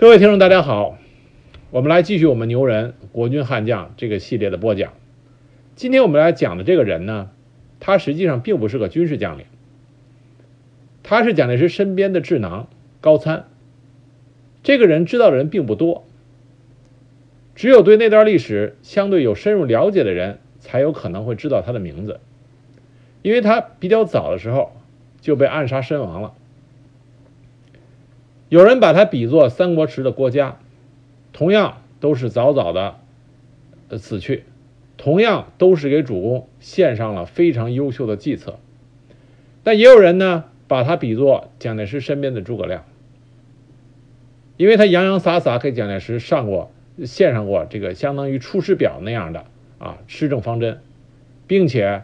各位听众，大家好，我们来继续我们牛人国军悍将这个系列的播讲。今天我们来讲的这个人呢，他实际上并不是个军事将领，他是蒋介石身边的智囊高参。这个人知道的人并不多，只有对那段历史相对有深入了解的人才有可能会知道他的名字，因为他比较早的时候就被暗杀身亡了。有人把他比作三国时的郭嘉，同样都是早早的死去，同样都是给主公献上了非常优秀的计策。但也有人呢把他比作蒋介石身边的诸葛亮，因为他洋洋洒洒给蒋介石上过献上过这个相当于《出师表》那样的啊施政方针，并且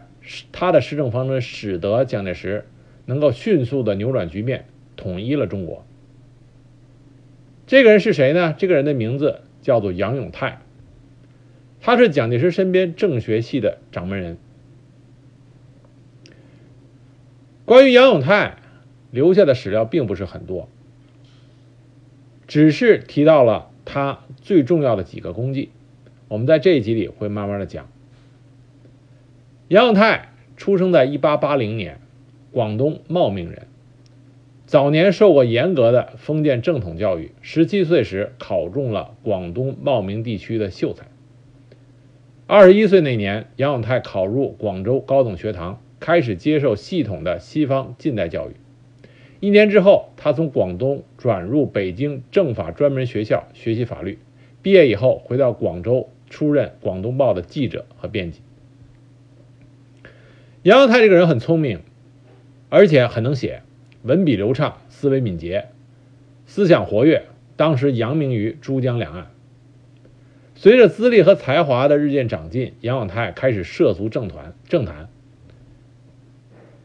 他的施政方针使得蒋介石能够迅速的扭转局面，统一了中国。这个人是谁呢？这个人的名字叫做杨永泰，他是蒋介石身边政学系的掌门人。关于杨永泰留下的史料并不是很多，只是提到了他最重要的几个功绩。我们在这一集里会慢慢的讲。杨永泰出生在一八八零年，广东茂名人。早年受过严格的封建正统教育，十七岁时考中了广东茂名地区的秀才。二十一岁那年，杨永泰考入广州高等学堂，开始接受系统的西方近代教育。一年之后，他从广东转入北京政法专门学校学习法律。毕业以后，回到广州出任《广东报》的记者和编辑。杨永泰这个人很聪明，而且很能写。文笔流畅，思维敏捷，思想活跃，当时扬名于珠江两岸。随着资历和才华的日渐长进，杨永泰开始涉足政团政坛。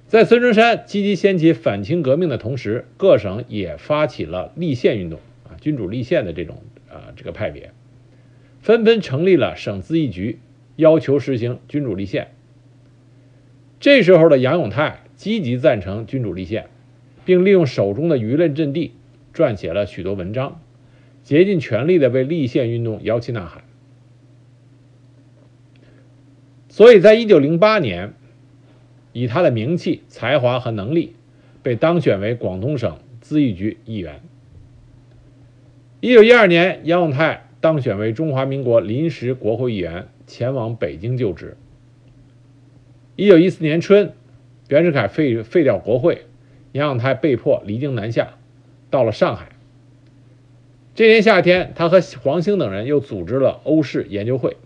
在孙中山积极掀起反清革命的同时，各省也发起了立宪运动啊，君主立宪的这种啊这个派别，纷纷成立了省咨议局，要求实行君主立宪。这时候的杨永泰积极赞成君主立宪。并利用手中的舆论阵地，撰写了许多文章，竭尽全力的为立宪运动摇旗呐喊。所以在一九零八年，以他的名气、才华和能力，被当选为广东省咨议局议员。一九一二年，杨永泰当选为中华民国临时国会议员，前往北京就职。一九一四年春，袁世凯废废掉国会。杨永泰被迫离京南下，到了上海。这年夏天，他和黄兴等人又组织了欧式研究会。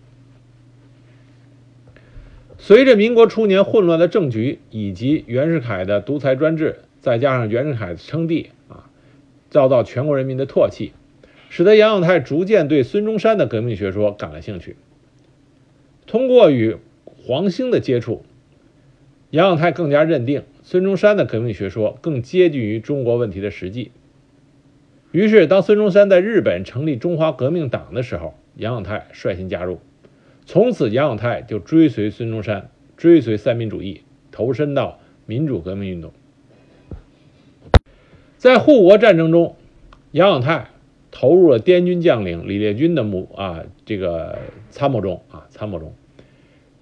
随着民国初年混乱的政局以及袁世凯的独裁专制，再加上袁世凯称帝啊，遭到全国人民的唾弃，使得杨永泰逐渐对孙中山的革命学说感了兴趣。通过与黄兴的接触，杨永泰更加认定。孙中山的革命学说更接近于中国问题的实际。于是，当孙中山在日本成立中华革命党的时候，杨永泰率先加入。从此，杨永泰就追随孙中山，追随三民主义，投身到民主革命运动。在护国战争中，杨永泰投入了滇军将领李烈钧的幕啊这个参谋中啊参谋中，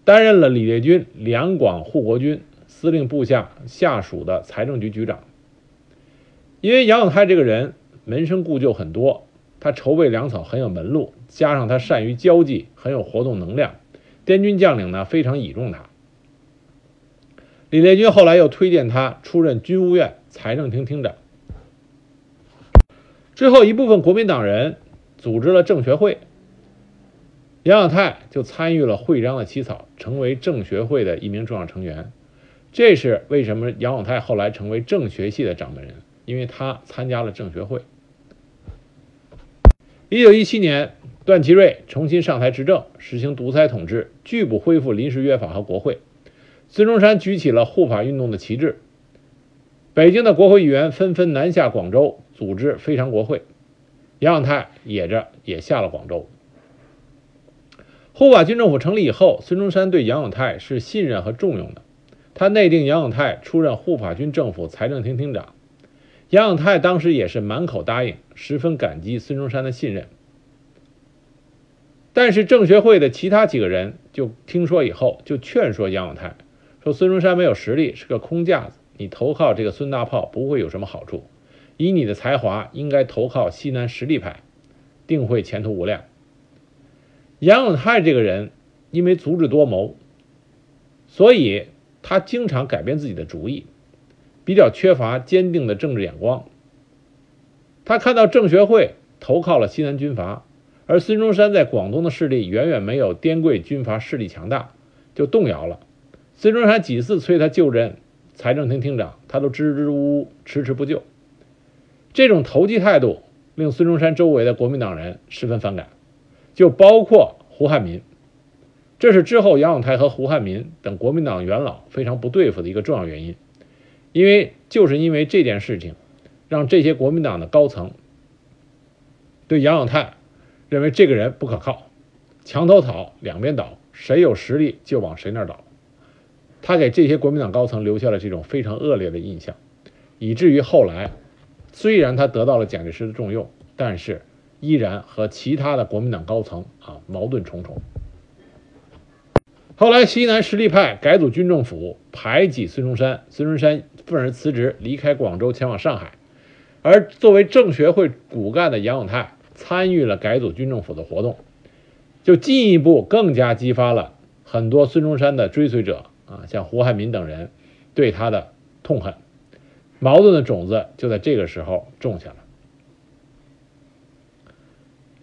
担任了李烈钧两广护国军。司令部下下属的财政局局长，因为杨永泰这个人门生故旧很多，他筹备粮草很有门路，加上他善于交际，很有活动能量，滇军将领呢非常倚重他。李烈钧后来又推荐他出任军务院财政厅厅长。之后，一部分国民党人组织了政学会，杨永泰就参与了会章的起草，成为政学会的一名重要成员。这是为什么杨永泰后来成为政学系的掌门人？因为他参加了政学会。一九一七年，段祺瑞重新上台执政，实行独裁统治，拒不恢复临时约法和国会。孙中山举起了护法运动的旗帜，北京的国会议员纷纷南下广州组织非常国会，杨永泰也着也下了广州。护法军政府成立以后，孙中山对杨永泰是信任和重用的。他内定杨永泰出任护法军政府财政厅厅长，杨永泰当时也是满口答应，十分感激孙中山的信任。但是政学会的其他几个人就听说以后，就劝说杨永泰说：“孙中山没有实力，是个空架子，你投靠这个孙大炮不会有什么好处。以你的才华，应该投靠西南实力派，定会前途无量。”杨永泰这个人因为足智多谋，所以他经常改变自己的主意，比较缺乏坚定的政治眼光。他看到政学会投靠了西南军阀。而孙中山在广东的势力远远没有滇桂军阀势力强大，就动摇了。孙中山几次催他就任财政厅厅长，他都支支吾吾，迟迟不就。这种投机态度令孙中山周围的国民党人十分反感，就包括胡汉民。这是之后杨永泰和胡汉民等国民党元老非常不对付的一个重要原因，因为就是因为这件事情，让这些国民党的高层对杨永泰。认为这个人不可靠，墙头草两边倒，谁有实力就往谁那儿倒。他给这些国民党高层留下了这种非常恶劣的印象，以至于后来，虽然他得到了蒋介石的重用，但是依然和其他的国民党高层啊矛盾重重。后来西南实力派改组军政府，排挤孙中山，孙中山愤而辞职，离开广州，前往上海。而作为政学会骨干的杨永泰。参与了改组军政府的活动，就进一步更加激发了很多孙中山的追随者啊，像胡汉民等人对他的痛恨，矛盾的种子就在这个时候种下了。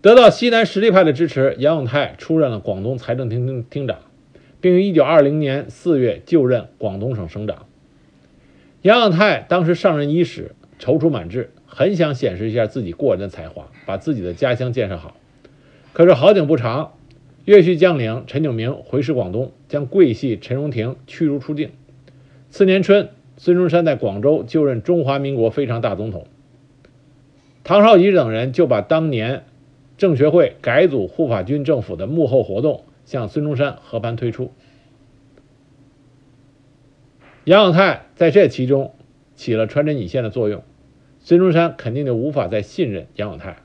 得到西南实力派的支持，杨永泰出任了广东财政厅厅厅长，并于1920年4月就任广东省省长。杨永泰当时上任伊始，踌躇满志。很想显示一下自己过人的才华，把自己的家乡建设好。可是好景不长，粤系将领陈炯明回师广东，将桂系陈荣廷驱逐出境。次年春，孙中山在广州就任中华民国非常大总统。唐绍仪等人就把当年政学会改组护法军政府的幕后活动向孙中山和盘推出。杨永泰在这其中起了穿针引线的作用。孙中山肯定就无法再信任杨永泰。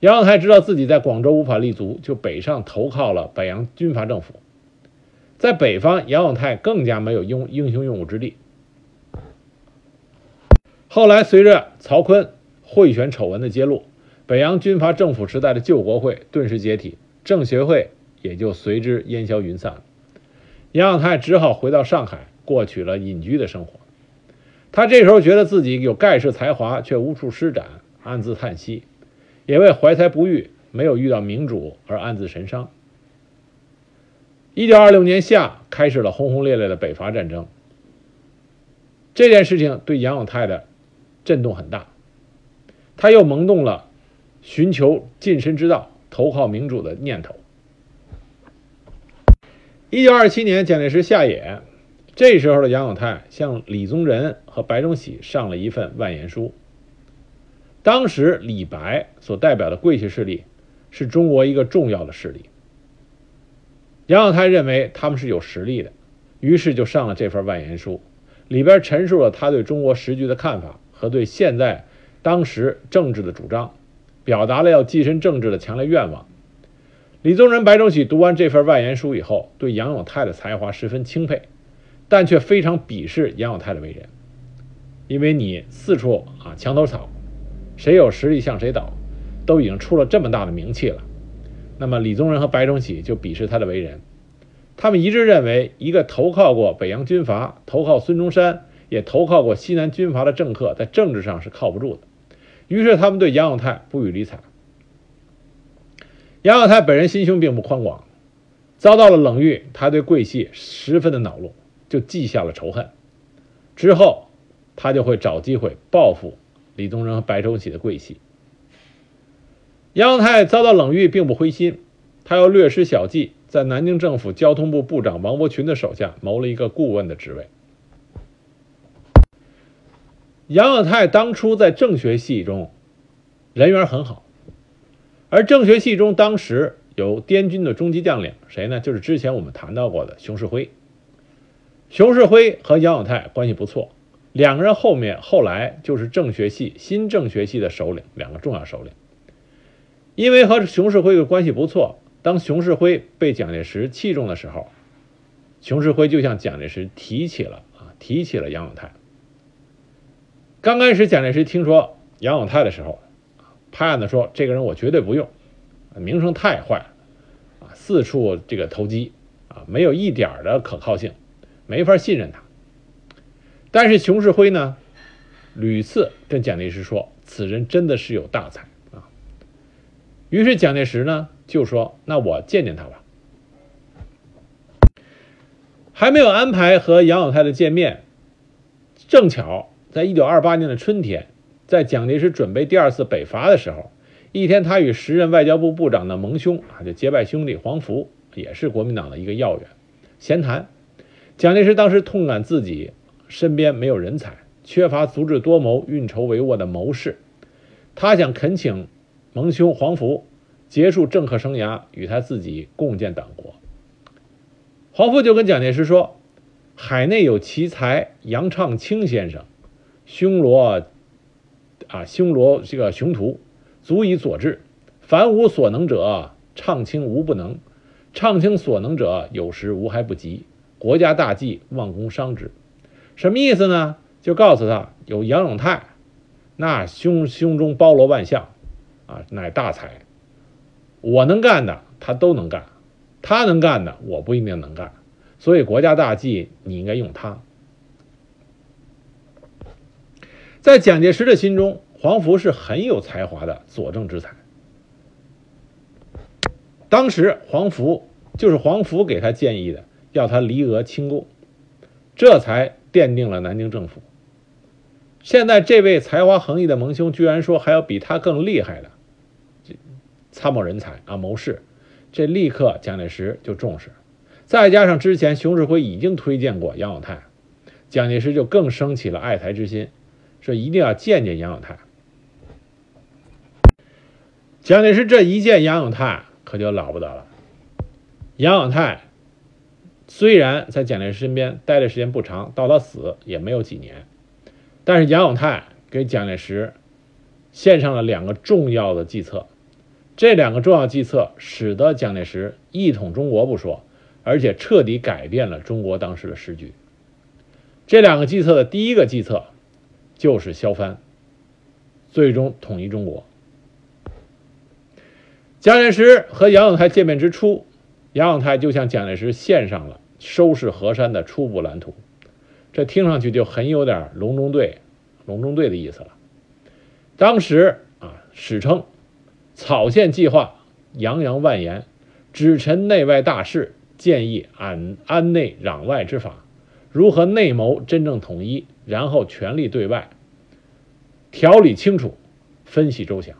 杨永泰知道自己在广州无法立足，就北上投靠了北洋军阀政府。在北方，杨永泰更加没有英英雄用武之地。后来，随着曹锟贿选丑闻的揭露，北洋军阀政府时代的旧国会顿时解体，政协会也就随之烟消云散。杨永泰只好回到上海，过起了隐居的生活。他这时候觉得自己有盖世才华，却无处施展，暗自叹息，也为怀才不遇、没有遇到明主而暗自神伤。一九二六年夏，开始了轰轰烈烈的北伐战争。这件事情对杨永泰的震动很大，他又萌动了寻求晋升之道、投靠明主的念头。一九二七年，蒋介石下野。这时候的杨永泰向李宗仁和白崇禧上了一份万言书。当时李白所代表的桂系势力是中国一个重要的势力。杨永泰认为他们是有实力的，于是就上了这份万言书，里边陈述了他对中国时局的看法和对现在当时政治的主张，表达了要跻身政治的强烈愿望。李宗仁、白崇禧读完这份外言书以后，对杨永泰的才华十分钦佩。但却非常鄙视杨永泰的为人，因为你四处啊墙头草，谁有实力向谁倒，都已经出了这么大的名气了。那么李宗仁和白崇禧就鄙视他的为人，他们一致认为，一个投靠过北洋军阀、投靠孙中山，也投靠过西南军阀的政客，在政治上是靠不住的。于是他们对杨永泰不予理睬。杨永泰本人心胸并不宽广，遭到了冷遇，他对桂系十分的恼怒。就记下了仇恨，之后他就会找机会报复李宗仁和白崇禧的桂系。杨永泰遭到冷遇并不灰心，他又略施小计，在南京政府交通部部长王伯群的手下谋了一个顾问的职位。杨永泰当初在政学系中人缘很好，而政学系中当时有滇军的中级将领，谁呢？就是之前我们谈到过的熊式辉。熊式辉和杨永泰关系不错，两个人后面后来就是政学系新政学系的首领，两个重要首领。因为和熊式辉的关系不错，当熊式辉被蒋介石器重的时候，熊式辉就向蒋介石提起了啊，提起了杨永泰。刚开始蒋介石听说杨永泰的时候，拍案子说：“这个人我绝对不用，名声太坏了，啊，四处这个投机，啊，没有一点的可靠性，没法信任他。”但是熊式辉呢，屡次跟蒋介石说：“此人真的是有大才啊。”于是蒋介石呢就说：“那我见见他吧。”还没有安排和杨永泰的见面，正巧在一九二八年的春天，在蒋介石准备第二次北伐的时候，一天他与时任外交部部长的盟兄啊，就结拜兄弟黄福，也是国民党的一个要员，闲谈。蒋介石当时痛感自己。身边没有人才，缺乏足智多谋、运筹帷幄的谋士，他想恳请盟兄黄福结束政客生涯，与他自己共建党国。黄福就跟蒋介石说：“海内有奇才杨畅清先生，胸罗啊胸罗这个雄图，足以佐治。凡无所能者，畅清无不能；畅清所能者，有时无还不及。国家大计，望公商之。”什么意思呢？就告诉他有杨永泰，那胸胸中包罗万象，啊，乃大才。我能干的他都能干，他能干的我不一定能干，所以国家大计你应该用他。在蒋介石的心中，黄福是很有才华的佐证之才。当时黄福就是黄福给他建议的，要他离俄清共，这才。奠定了南京政府。现在这位才华横溢的盟兄居然说还有比他更厉害的参谋人才啊，谋士，这立刻蒋介石就重视。再加上之前熊式辉已经推荐过杨永泰，蒋介石就更升起了爱才之心，说一定要见见杨永泰。蒋介石这一见杨永泰可就了不得了，杨永泰。虽然在蒋介石身边待的时间不长，到他死也没有几年，但是杨永泰给蒋介石献上了两个重要的计策，这两个重要计策使得蒋介石一统中国不说，而且彻底改变了中国当时的时局。这两个计策的第一个计策就是削藩，最终统一中国。蒋介石和杨永泰见面之初。杨永泰就向蒋介石献上了收拾河山的初步蓝图，这听上去就很有点隆中对、隆中对的意思了。当时啊，史称草县计划洋洋万言，指陈内外大事，建议安安内攘外之法，如何内谋真正统一，然后全力对外，条理清楚，分析周详。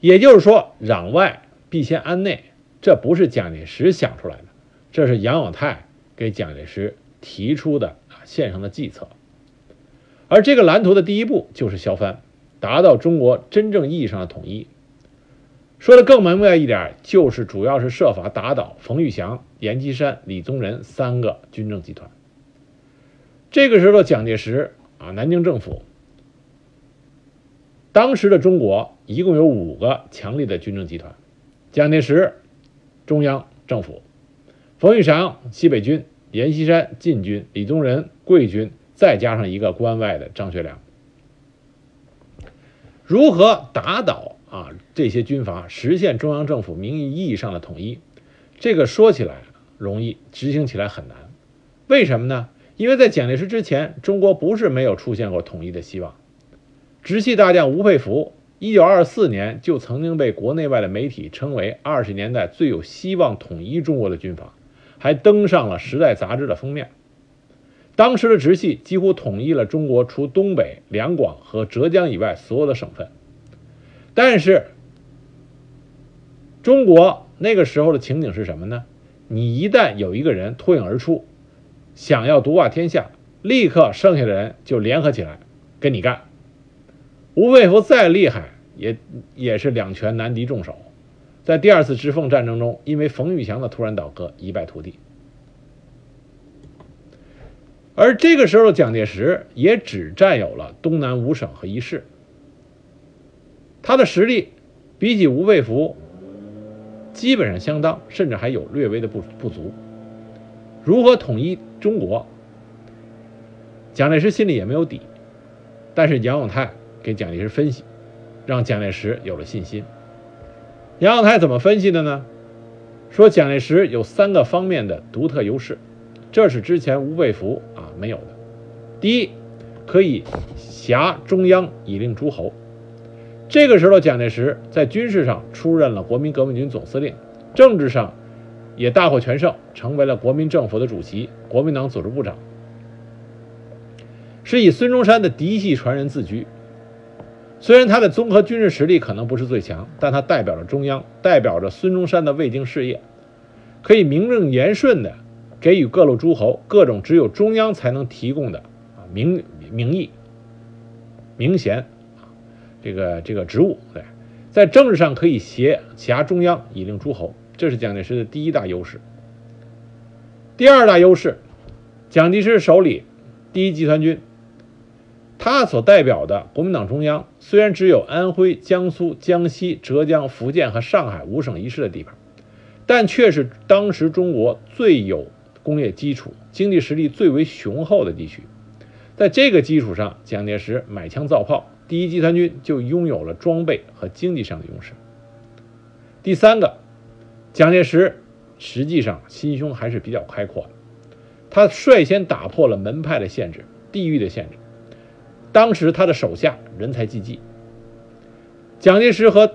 也就是说，攘外。必先安内，这不是蒋介石想出来的，这是杨永泰给蒋介石提出的啊线上的计策。而这个蓝图的第一步就是削藩，达到中国真正意义上的统一。说的更明白一点，就是主要是设法打倒冯玉祥、阎锡山、李宗仁三个军政集团。这个时候，蒋介石啊，南京政府，当时的中国一共有五个强力的军政集团。蒋介石，中央政府；冯玉祥，西北军；阎锡山，晋军；李宗仁，桂军；再加上一个关外的张学良。如何打倒啊这些军阀，实现中央政府名义意义上的统一？这个说起来容易，执行起来很难。为什么呢？因为在蒋介石之前，中国不是没有出现过统一的希望。直系大将吴佩孚。一九二四年就曾经被国内外的媒体称为二十年代最有希望统一中国的军阀，还登上了《时代》杂志的封面。当时的直系几乎统一了中国除东北、两广和浙江以外所有的省份。但是，中国那个时候的情景是什么呢？你一旦有一个人脱颖而出，想要独霸天下，立刻剩下的人就联合起来跟你干。吴佩孚再厉害，也也是两拳难敌众手，在第二次直奉战争中，因为冯玉祥的突然倒戈，一败涂地。而这个时候蒋介石也只占有了东南五省和一市，他的实力比起吴佩孚基本上相当，甚至还有略微的不不足。如何统一中国，蒋介石心里也没有底。但是杨永泰给蒋介石分析，让蒋介石有了信心。杨永泰怎么分析的呢？说蒋介石有三个方面的独特优势，这是之前吴佩孚啊没有的。第一，可以辖中央以令诸侯。这个时候，蒋介石在军事上出任了国民革命军总司令，政治上也大获全胜，成为了国民政府的主席、国民党组织部长。是以孙中山的嫡系传人自居。虽然他的综合军事实力可能不是最强，但他代表着中央，代表着孙中山的未经事业，可以名正言顺的给予各路诸侯各种只有中央才能提供的啊名名义、名衔这个这个职务。对，在政治上可以挟挟中央以令诸侯，这是蒋介石的第一大优势。第二大优势，蒋介石手里第一集团军。他所代表的国民党中央虽然只有安徽、江苏、江西、浙江、福建和上海五省一市的地方，但却是当时中国最有工业基础、经济实力最为雄厚的地区。在这个基础上，蒋介石买枪造炮，第一集团军就拥有了装备和经济上的优势。第三个，蒋介石实际上心胸还是比较开阔的，他率先打破了门派的限制、地域的限制。当时他的手下人才济济，蒋介石和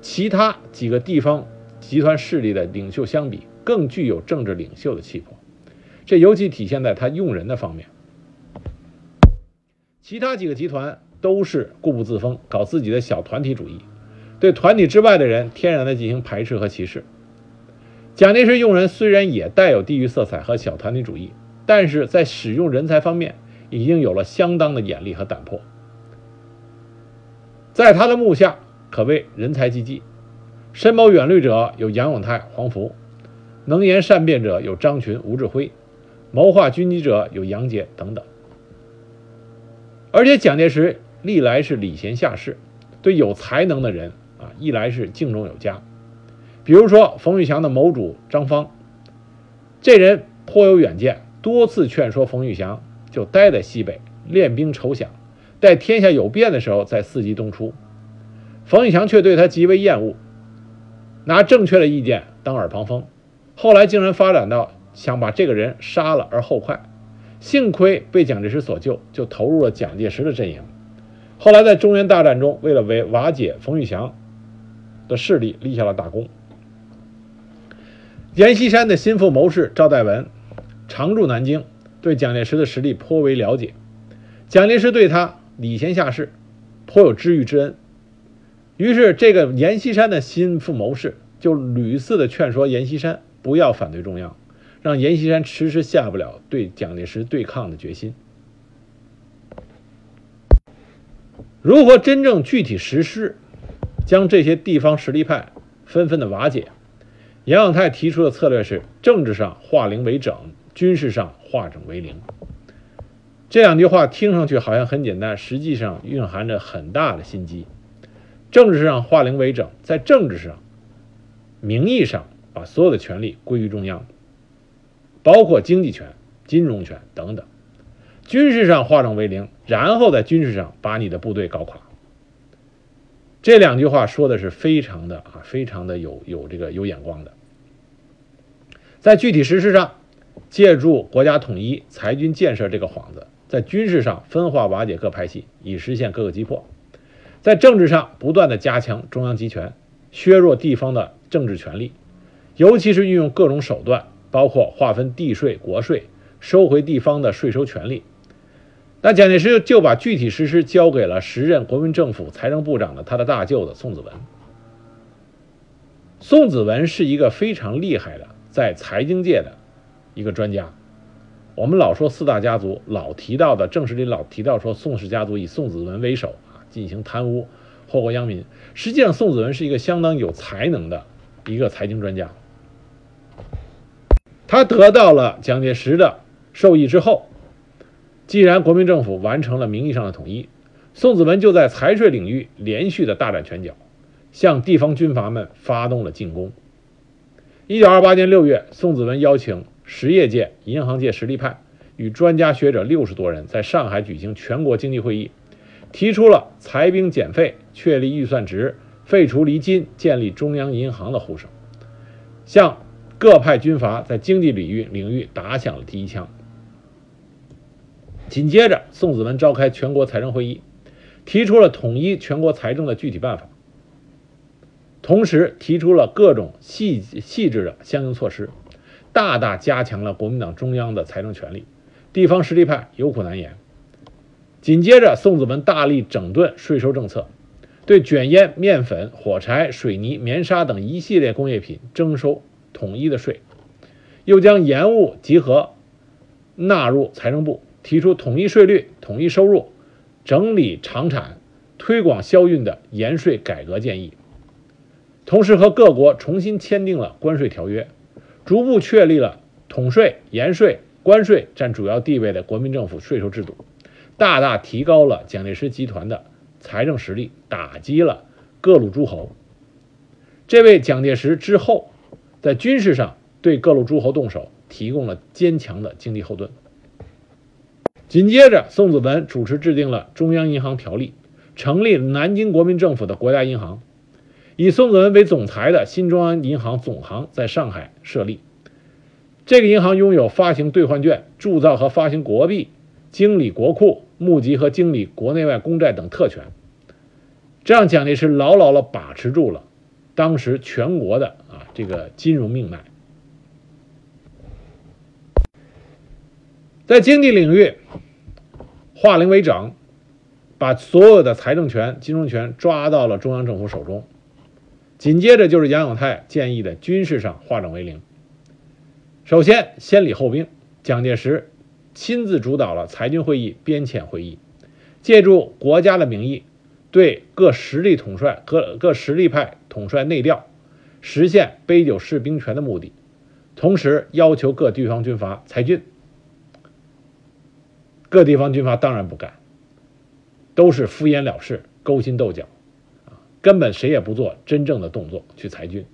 其他几个地方集团势力的领袖相比，更具有政治领袖的气魄，这尤其体现在他用人的方面。其他几个集团都是固步自封，搞自己的小团体主义，对团体之外的人天然的进行排斥和歧视。蒋介石用人虽然也带有地域色彩和小团体主义，但是在使用人才方面。已经有了相当的眼力和胆魄，在他的幕下可谓人才济济，深谋远虑者有杨永泰、黄福，能言善辩者有张群、吴志辉，谋划军机者有杨杰等等。而且蒋介石历来是礼贤下士，对有才能的人啊，一来是敬重有加。比如说冯玉祥的谋主张方，这人颇有远见，多次劝说冯玉祥。就待在西北练兵筹饷，待天下有变的时候再伺机东出。冯玉祥却对他极为厌恶，拿正确的意见当耳旁风，后来竟然发展到想把这个人杀了而后快。幸亏被蒋介石所救，就投入了蒋介石的阵营。后来在中原大战中，为了为瓦解冯玉祥的势力立下了大功。阎锡山的心腹谋士赵代文常驻南京。对蒋介石的实力颇为了解，蒋介石对他礼贤下士，颇有知遇之恩。于是，这个阎锡山的心腹谋士就屡次的劝说阎锡山不要反对中央，让阎锡山迟迟下不了对蒋介石对抗的决心。如何真正具体实施，将这些地方实力派纷纷的瓦解？杨永泰提出的策略是：政治上化零为整，军事上。化整为零，这两句话听上去好像很简单，实际上蕴含着很大的心机。政治上化零为整，在政治上、名义上把所有的权力归于中央，包括经济权、金融权等等；军事上化整为零，然后在军事上把你的部队搞垮。这两句话说的是非常的啊，非常的有有这个有眼光的，在具体实施上。借助国家统一、裁军建设这个幌子，在军事上分化瓦解各派系，以实现各个击破；在政治上不断的加强中央集权，削弱地方的政治权力，尤其是运用各种手段，包括划分地税、国税，收回地方的税收权利。那蒋介石就把具体实施交给了时任国民政府财政部长的他的大舅子宋子文。宋子文是一个非常厉害的在财经界的。一个专家，我们老说四大家族，老提到的正史里老提到说宋氏家族以宋子文为首啊进行贪污，祸国殃民。实际上，宋子文是一个相当有才能的一个财经专家。他得到了蒋介石的授意之后，既然国民政府完成了名义上的统一，宋子文就在财税领域连续的大展拳脚，向地方军阀们发动了进攻。一九二八年六月，宋子文邀请实业界、银行界实力派与专家学者六十多人在上海举行全国经济会议，提出了裁兵减费、确立预算值、废除厘金、建立中央银行的呼声，向各派军阀在经济领域领域打响了第一枪。紧接着，宋子文召开全国财政会议，提出了统一全国财政的具体办法，同时提出了各种细细致的相应措施，大大加强了国民党中央的财政权力，地方实力派有苦难言。紧接着，宋子文大力整顿税收政策，对卷烟、面粉、火柴、水泥、棉纱等一系列工业品征收统一的税，又将盐务集合纳入财政部。提出统一税率、统一收入、整理厂产、推广销运的盐税改革建议，同时和各国重新签订了关税条约，逐步确立了统税、盐税、关税占主要地位的国民政府税收制度，大大提高了蒋介石集团的财政实力，打击了各路诸侯。这为蒋介石之后在军事上对各路诸侯动手提供了坚强的经济后盾。紧接着，宋子文主持制定了中央银行条例，成立南京国民政府的国家银行，以宋子文为总裁的新中央银行总行在上海设立。这个银行拥有发行兑换券、铸造和发行国币、经理国库、募集和经理国内外公债等特权。这样，蒋介石牢牢地把持住了当时全国的啊这个金融命脉。在经济领域，化零为整，把所有的财政权、金融权抓到了中央政府手中。紧接着就是杨永泰建议的军事上化整为零。首先，先礼后兵，蒋介石亲自主导了裁军会议、编遣会议，借助国家的名义，对各实力统帅、各各实力派统帅内调，实现杯酒释兵权的目的。同时，要求各地方军阀裁军。各地方军阀当然不干，都是敷衍了事、勾心斗角，啊，根本谁也不做真正的动作去裁军。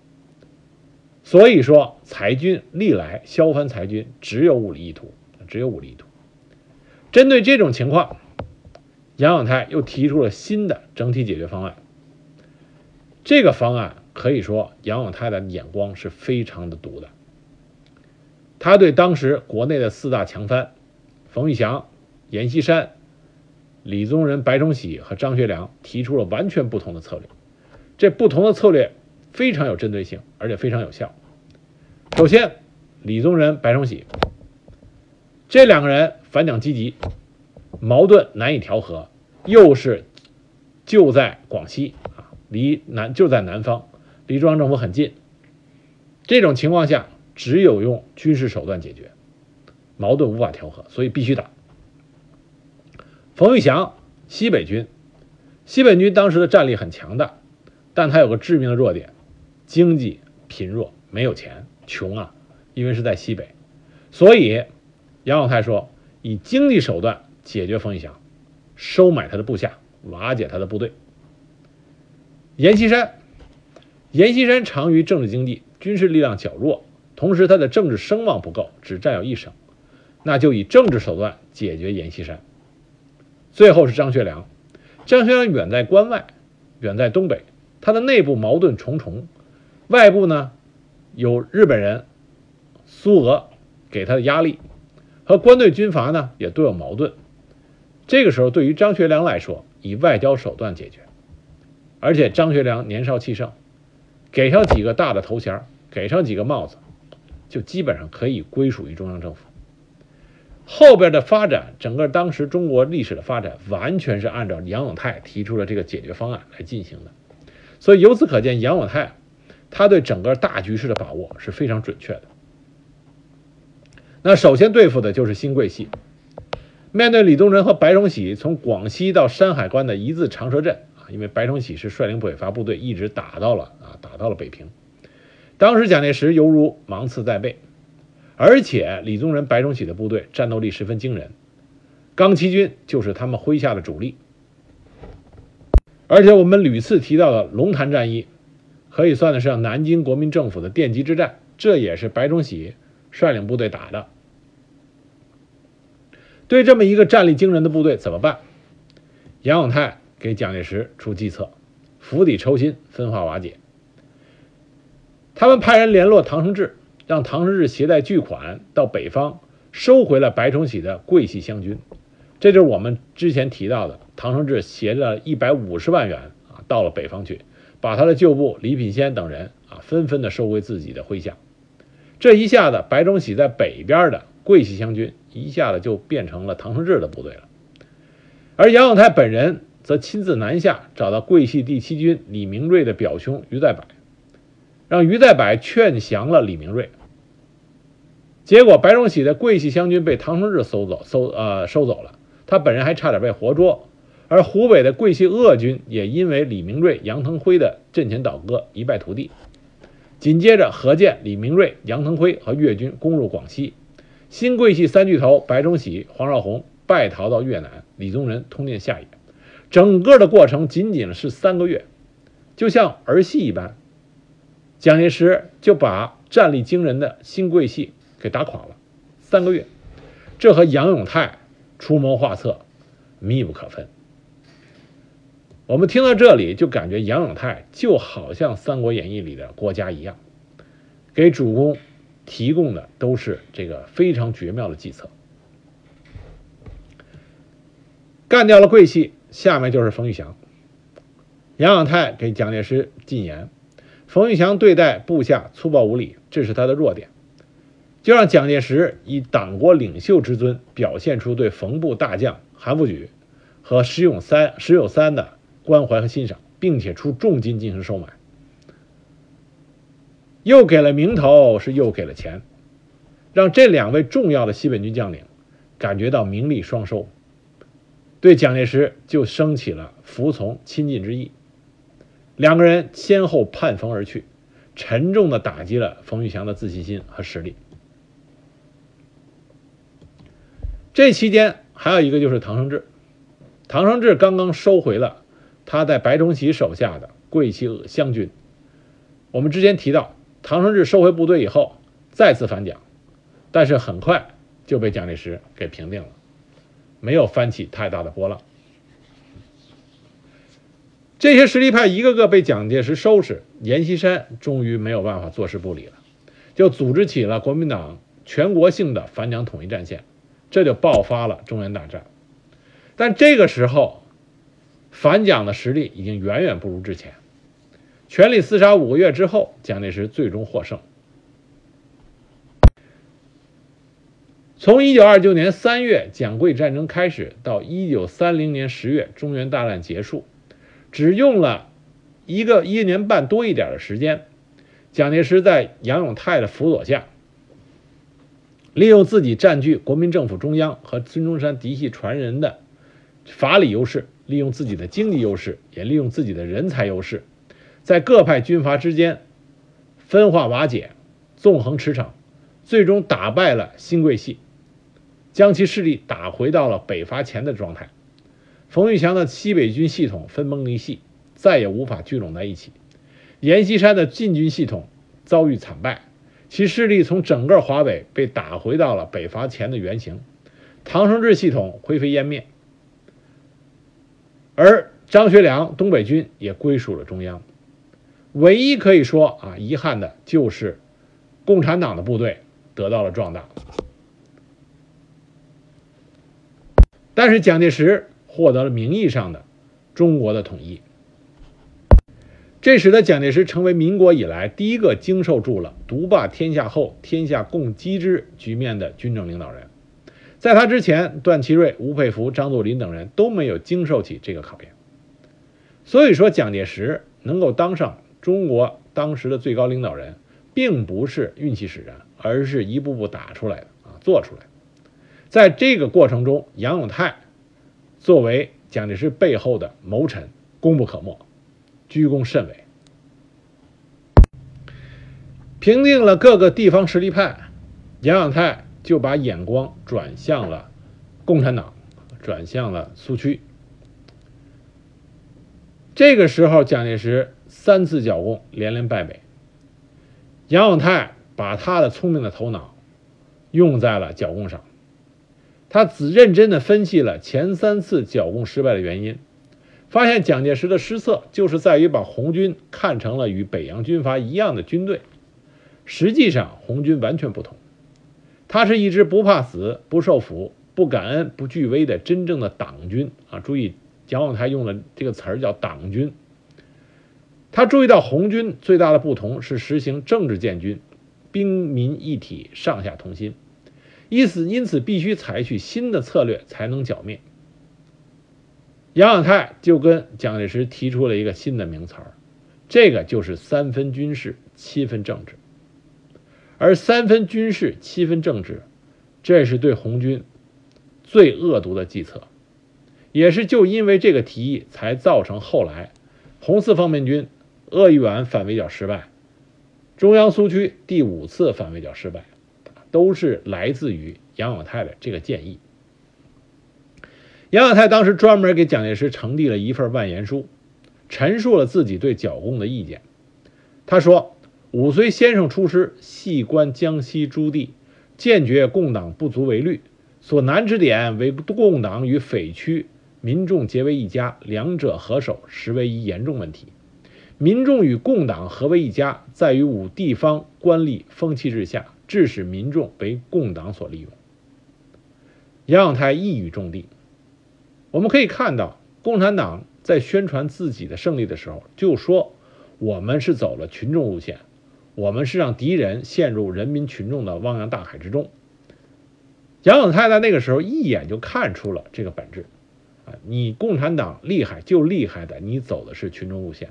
所以说，裁军历来削藩裁军只有武力意图，只有武力意图。针对这种情况，杨永泰又提出了新的整体解决方案。这个方案可以说，杨永泰的眼光是非常的毒的。他对当时国内的四大强藩，冯玉祥。阎锡山、李宗仁、白崇禧和张学良提出了完全不同的策略，这不同的策略非常有针对性，而且非常有效。首先，李宗仁、白崇禧这两个人反蒋积极，矛盾难以调和，又是就在广西啊，离南就在南方，离中央政府很近。这种情况下，只有用军事手段解决，矛盾无法调和，所以必须打。冯玉祥，西北军，西北军当时的战力很强大，但他有个致命的弱点，经济贫弱，没有钱，穷啊，因为是在西北，所以杨永泰说，以经济手段解决冯玉祥，收买他的部下，瓦解他的部队。阎锡山，阎锡山长于政治经济，军事力量较弱，同时他的政治声望不够，只占有一省，那就以政治手段解决阎锡山。最后是张学良，张学良远在关外，远在东北，他的内部矛盾重重，外部呢有日本人、苏俄给他的压力，和关内军阀呢也都有矛盾。这个时候，对于张学良来说，以外交手段解决，而且张学良年少气盛，给上几个大的头衔，给上几个帽子，就基本上可以归属于中央政府。后边的发展，整个当时中国历史的发展，完全是按照杨永泰提出的这个解决方案来进行的。所以由此可见，杨永泰他对整个大局势的把握是非常准确的。那首先对付的就是新桂系。面对李宗仁和白崇禧从广西到山海关的一字长蛇阵啊，因为白崇禧是率领北伐部队一直打到了啊，打到了北平。当时蒋介石犹如芒刺在背。而且李宗仁、白崇禧的部队战斗力十分惊人，钢七军就是他们麾下的主力。而且我们屡次提到的龙潭战役，可以算得上南京国民政府的奠基之战，这也是白崇禧率领部队打的。对这么一个战力惊人的部队怎么办？杨永泰给蒋介石出计策，釜底抽薪，分化瓦解。他们派人联络唐生智，让唐生智携带巨款到北方收回了白崇禧的桂系湘军。这就是我们之前提到的，唐生智携了一百五十万元啊，到了北方去，把他的旧部李品仙等人啊，纷纷的收回自己的麾下。这一下子，白崇禧在北边的桂系湘军一下子就变成了唐生智的部队了。而杨永泰本人则亲自南下，找到桂系第七军李明瑞的表兄于再柏，让于再柏劝降了李明瑞。结果，白崇禧的桂系湘军被唐生智收走，收呃收走了。他本人还差点被活捉，而湖北的桂系鄂军也因为李明瑞、杨腾辉的阵前倒戈一败涂地。紧接着，何键、李明瑞、杨腾辉和粤军攻入广西，新桂系三巨头白崇禧、黄绍竑败逃到越南，李宗仁通电下野。整个的过程仅仅是三个月，就像儿戏一般，蒋介石就把战力惊人的新桂系给打垮了。三个月，这和杨永泰。出谋划策，密不可分。我们听到这里，就感觉杨永泰就好像《三国演义》里的郭嘉一样，给主公提供的都是这个非常绝妙的计策。干掉了桂系，下面就是冯玉祥。杨永泰给蒋介石进言：冯玉祥对待部下粗暴无礼，这是他的弱点。就让蒋介石以党国领袖之尊，表现出对冯部大将韩复榘和石永三、石友三的关怀和欣赏，并且出重金进行收买，又给了名头，是又给了钱，让这两位重要的西北军将领感觉到名利双收，对蒋介石就升起了服从亲近之意。两个人先后叛冯而去，沉重的打击了冯玉祥的自信心和实力。这期间还有一个就是唐生智，唐生智刚刚收回了他在白崇禧手下的桂系湘军。我们之前提到，唐生智收回部队以后再次反蒋，但是很快就被蒋介石给平定了，没有翻起太大的波浪。这些实力派一个个被蒋介石收拾，阎锡山终于没有办法坐视不理了，就组织起了国民党全国性的反蒋统一战线。这就爆发了中原大战，但这个时候，反蒋的实力已经远远不如之前。全力厮杀五个月之后，蒋介石最终获胜。从1929年3月蒋桂战争开始到1930年10月中原大战结束，只用了一个一年半多一点的时间，蒋介石在杨永泰的辅佐下。利用自己占据国民政府中央和孙中山嫡系传人的法理优势，利用自己的经济优势，也利用自己的人才优势，在各派军阀之间分化瓦解，纵横驰骋，最终打败了新桂系，将其势力打回到了北伐前的状态。冯玉祥的西北军系统分崩离析，再也无法聚拢在一起。阎锡山的晋军系统遭遇惨败。其势力从整个华北被打回到了北伐前的原形，唐生智系统灰飞烟灭，而张学良东北军也归属了中央。唯一可以说啊遗憾的就是共产党的部队得到了壮大，但是蒋介石获得了名义上的中国的统一。这使得蒋介石成为民国以来第一个经受住了“独霸天下后，天下共击之”局面的军政领导人。在他之前，段祺瑞、吴佩孚、张作霖等人都没有经受起这个考验。所以说，蒋介石能够当上中国当时的最高领导人，并不是运气使然，而是一步步打出来的啊，做出来。在这个过程中，杨永泰作为蒋介石背后的谋臣，功不可没。居功甚伟，平定了各个地方实力派，杨永泰就把眼光转向了共产党转向了苏区。这个时候，蒋介石三次剿共连连败北，杨永泰把他的聪明的头脑用在了剿共上，他只认真的分析了前三次剿共失败的原因，发现蒋介石的失策就是在于把红军看成了与北洋军阀一样的军队，实际上红军完全不同，他是一支不怕死、不受俘、不感恩、不惧威的真正的党军啊！注意。蒋永泰用的这个词儿叫党军。他注意到红军最大的不同是实行政治建军，兵民一体，上下同心，因此因此必须采取新的策略才能剿灭。杨永泰就跟蒋介石提出了一个新的名词儿，这个就是三分军事，七分政治。而三分军事，七分政治，这是对红军最恶毒的计策。也是就因为这个提议，才造成后来红四方面军鄂豫皖反围剿失败，中央苏区第五次反围剿失败，都是来自于杨永泰的这个建议。杨永泰当时专门给蒋介石呈递了一份万言书，陈述了自己对剿共的意见。他说：“五岁先生出师，细观江西诸地，见觉共党不足为虑，所难之点为共党与匪区。”民众结为一家，两者合手，实为一严重问题。民众与共党合为一家，在于五地方官吏风气之下，致使民众为共党所利用。杨永泰一语中的。我们可以看到，共产党在宣传自己的胜利的时候，就说我们是走了群众路线，我们是让敌人陷入人民群众的汪洋大海之中。杨永泰在那个时候一眼就看出了这个本质。啊，你共产党厉害就厉害的，你走的是群众路线。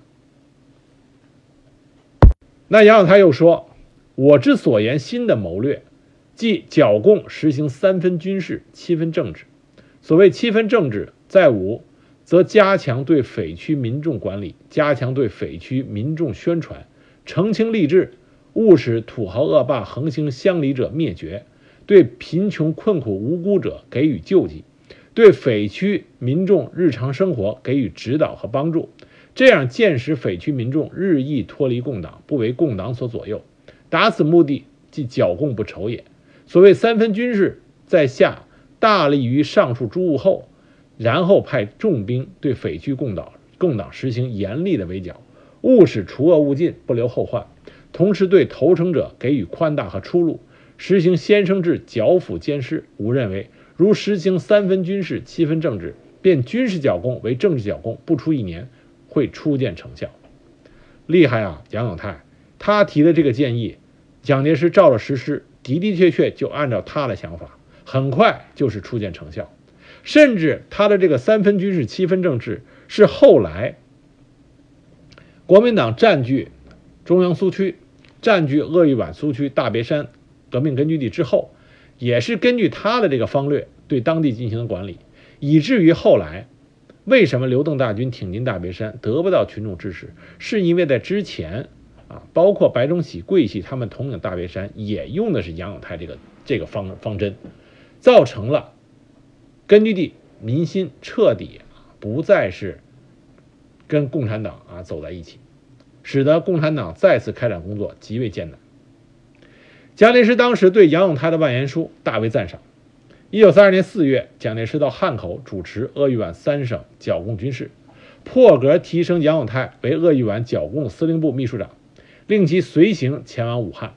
那杨永泰又说：“我之所言新的谋略，即剿共实行三分军事，七分政治。所谓七分政治，在武，则加强对匪区民众管理，加强对匪区民众宣传，澄清吏治，务使土豪恶霸横行乡里者灭绝，对贫穷困苦无辜者给予救济。”对匪区民众日常生活给予指导和帮助，这样渐使匪区民众日益脱离共党，不为共党所左右。达此目的，即剿共不愁也。所谓三分军事，在下大力于上述诸务后，然后派重兵对匪区共党共党实行严厉的围剿，务使除恶务尽，不留后患。同时对投诚者给予宽大和出路，实行先生制剿抚监视。吾认为。如实行三分军事、七分政治，变军事剿共为政治剿共，不出一年，会初见成效。厉害啊，杨永泰！他提的这个建议，蒋介石照着实施，的的确确就按照他的想法，很快就是初见成效。甚至他的这个三分军事、七分政治，是后来国民党占据中央苏区、占据鄂豫皖苏区大别山革命根据地之后。也是根据他的这个方略对当地进行的管理，以至于后来，为什么刘邓大军挺进大别山得不到群众支持，是因为在之前啊，包括白崇禧、桂系他们统领大别山也用的是杨永泰这个这个方方针，造成了根据地民心彻底不再是跟共产党啊走在一起，使得共产党再次开展工作极为艰难。蒋介石当时对杨永泰的万言书大为赞赏。一九三二年四月，蒋介石到汉口主持鄂豫皖三省剿共军事，破格提升杨永泰为鄂豫皖剿共司令部秘书长，令其随行前往武汉。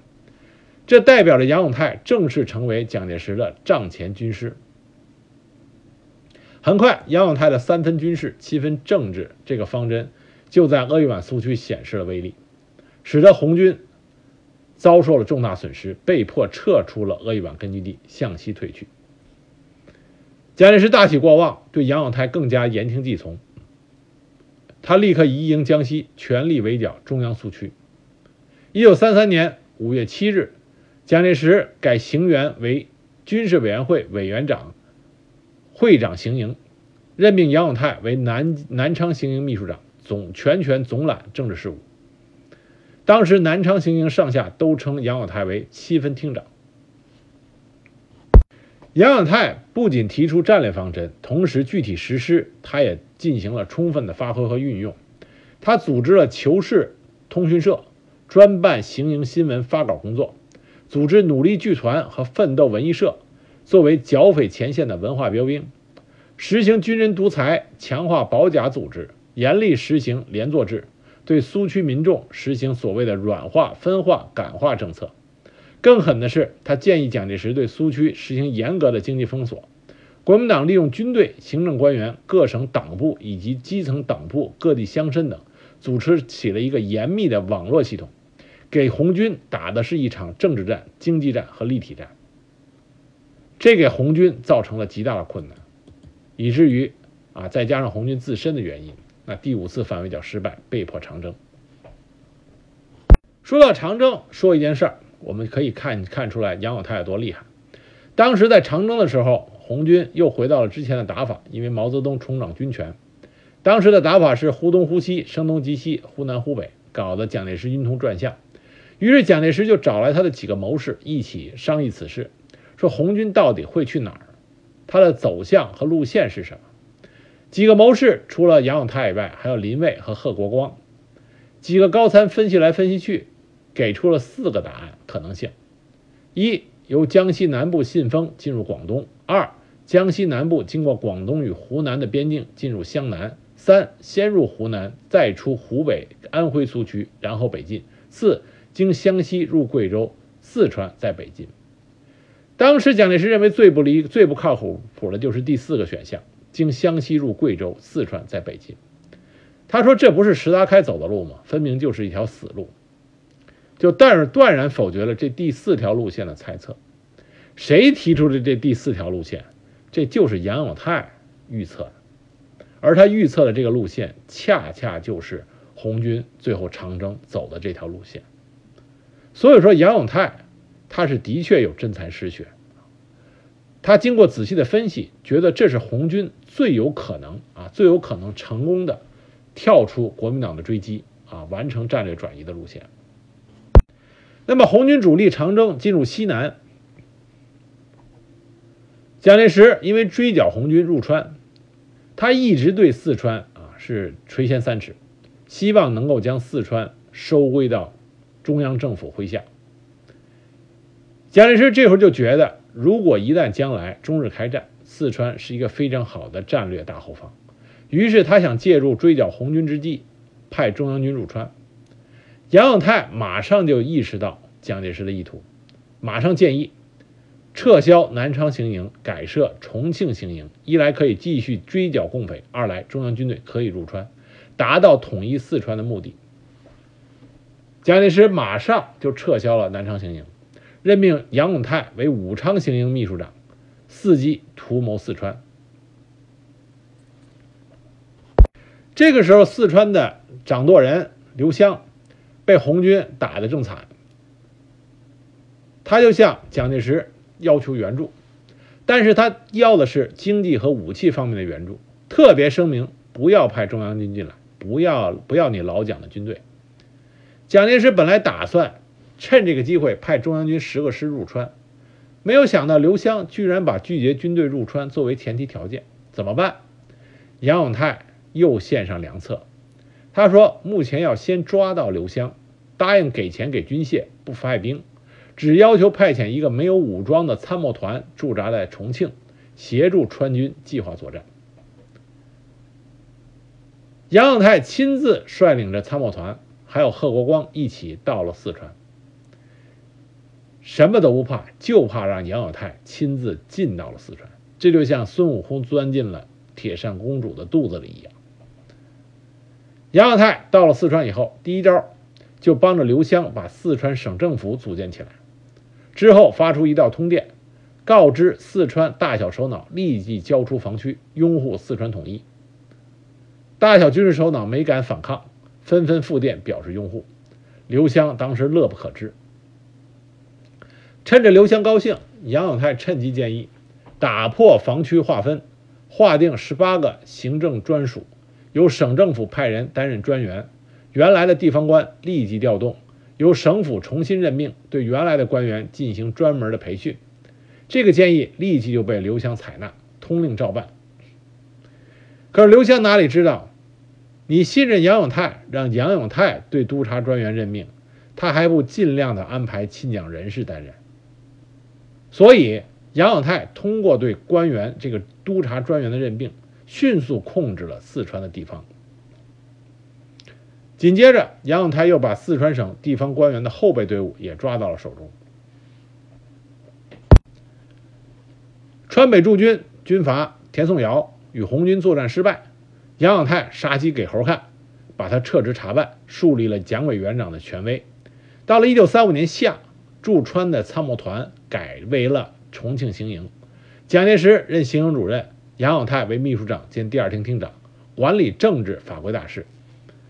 这代表着杨永泰正式成为蒋介石的帐前军师。很快，杨永泰的三分军事、七分政治这个方针就在鄂豫皖苏区显示了威力，使得红军。遭受了重大损失，被迫撤出了鄂豫皖根据地，向西退去。蒋介石大喜过望，对杨永泰更加言听计从。他立刻移营江西，全力围剿中央苏区。一九三三年五月七日，蒋介石改行员为军事委员会委员长、会长行营，任命杨永泰为南南昌行营秘书长，总全权总揽政治事务。当时南昌行营上下都称杨永泰为七分厅长。杨永泰不仅提出战略方针，同时具体实施，他也进行了充分的发挥和运用。他组织了求是通讯社，专办行营新闻发稿工作，组织努力剧团和奋斗文艺社，作为剿匪前线的文化标兵，实行军人独裁，强化保甲组织，严厉实行连坐制，对苏区民众实行所谓的软化、分化、感化政策。更狠的是，他建议蒋介石对苏区实行严格的经济封锁。国民党利用军队、行政官员、各省党部以及基层党部、各地乡绅等，组织起了一个严密的网络系统，给红军打的是一场政治战、经济战和立体战。这给红军造成了极大的困难，以至于啊，再加上红军自身的原因，那第五次反围剿失败，被迫长征。说到长征，说一件事儿。我们可以看看出来杨永泰有多厉害。当时在长征的时候，红军又回到了之前的打法，因为毛泽东重掌军权。当时的打法是忽东忽西，声东击西，忽南忽北，搞得蒋介石晕头转向。于是蒋介石就找来他的几个谋士一起商议此事，说红军到底会去哪儿？他的走向和路线是什么？几个谋士除了杨永泰以外，还有林蔚和贺国光。几个高参分析来分析去。给出了四个答案可能性：一、由江西南部信丰进入广东；二、江西南部经过广东与湖南的边境进入湘南；三、先入湖南，再出湖北、安徽苏区，然后北进；四、经湘西入贵州、四川，在北进。当时蒋介石认为最不离、最不靠谱谱的就是第四个选项：经湘西入贵州、四川，在北进。他说：“这不是石达开走的路吗？分明就是一条死路。”就但是断然否决了这第四条路线的猜测。谁提出的这第四条路线？这就是杨永泰预测的，而他预测的这个路线，恰恰就是红军最后长征走的这条路线。所以说，杨永泰他是的确有真才实学。他经过仔细的分析，觉得这是红军最有可能啊，最有可能成功的跳出国民党的追击啊，完成战略转移的路线。那么，红军主力长征进入西南，蒋介石因为追剿红军入川，他一直对四川啊是垂涎三尺，希望能够将四川收归到中央政府麾下。蒋介石这时候就觉得，如果一旦将来中日开战，四川是一个非常好的战略大后方，于是他想借助追剿红军之际，派中央军入川。杨永泰马上就意识到蒋介石的意图，马上建议撤销南昌行营，改设重庆行营。一来可以继续追剿共匪，二来中央军队可以入川，达到统一四川的目的。蒋介石马上就撤销了南昌行营，任命杨永泰为武昌行营秘书长，伺机图谋四川。这个时候，四川的掌舵人刘湘。被红军打得正惨，他就向蒋介石要求援助，但是他要的是经济和武器方面的援助，特别声明不要派中央军进来，不要不要你老蒋的军队。蒋介石本来打算趁这个机会派中央军十个师入川，没有想到刘湘居然把拒绝军队入川作为前提条件，怎么办？杨永泰又献上良策。他说：“目前要先抓到刘湘，答应给钱给军械，不派兵，只要求派遣一个没有武装的参谋团驻扎在重庆，协助川军计划作战。”杨永泰亲自率领着参谋团，还有贺国光一起到了四川，什么都不怕，就怕让杨永泰亲自进到了四川。这就像孙悟空钻进了铁扇公主的肚子里一样。杨永泰到了四川以后，第一招就帮着刘湘把四川省政府组建起来。之后发出一道通电，告知四川大小首脑立即交出防区，拥护四川统一。大小军事首脑没敢反抗，纷纷复电表示拥护。刘湘当时乐不可支。趁着刘湘高兴，杨永泰趁机建议打破防区划分，划定十八个行政专属。由省政府派人担任专员，原来的地方官立即调动，由省府重新任命，对原来的官员进行专门的培训。这个建议立即就被刘湘采纳，通令照办。可是刘湘哪里知道，你信任杨永泰，让杨永泰对督察专员任命，他还不尽量的安排亲蒋人士担任。所以杨永泰通过对官员这个督察专员的任命，迅速控制了四川的地方。紧接着，杨永泰又把四川省地方官员的后备队伍也抓到了手中。川北驻军军阀田颂尧与红军作战失败，杨永泰杀鸡给猴看，把他撤职查办，树立了蒋委员长的权威。到了1935年夏，驻川的参谋团改为了重庆行营，蒋介石任行营主任，杨永泰为秘书长兼第二厅厅长，管理政治法规大事。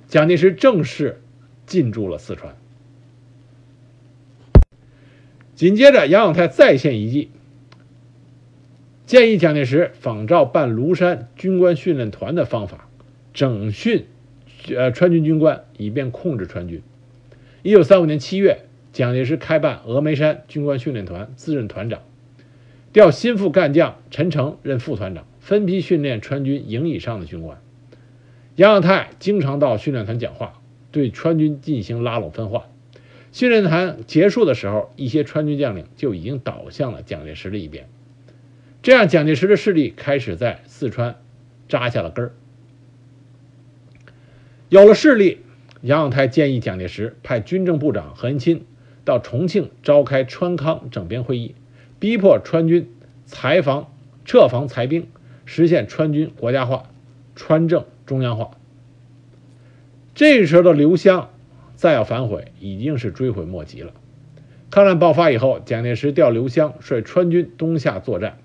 蒋介石正式进驻了四川。紧接着，杨永泰再现一计。建议蒋介石仿照办庐山军官训练团的方法，整训呃川军军官，以便控制川军。一九三五年七月，蒋介石开办峨眉山军官训练团，自任团长，调心腹干将陈诚任副团长，分批训练川军营以上的军官。杨永泰经常到训练团讲话，对川军进行拉拢分化。训练团结束的时候，一些川军将领就已经倒向了蒋介石的一边。这样，蒋介石的势力开始在四川扎下了根儿。有了势力，杨永泰建议蒋介石派军政部长何应钦到重庆召开川康整编会议，逼迫川军裁防撤防裁兵，实现川军国家化、川政中央化。这时候的刘湘再要反悔，已经是追悔莫及了。抗战爆发以后，蒋介石调刘湘率川军东下作战。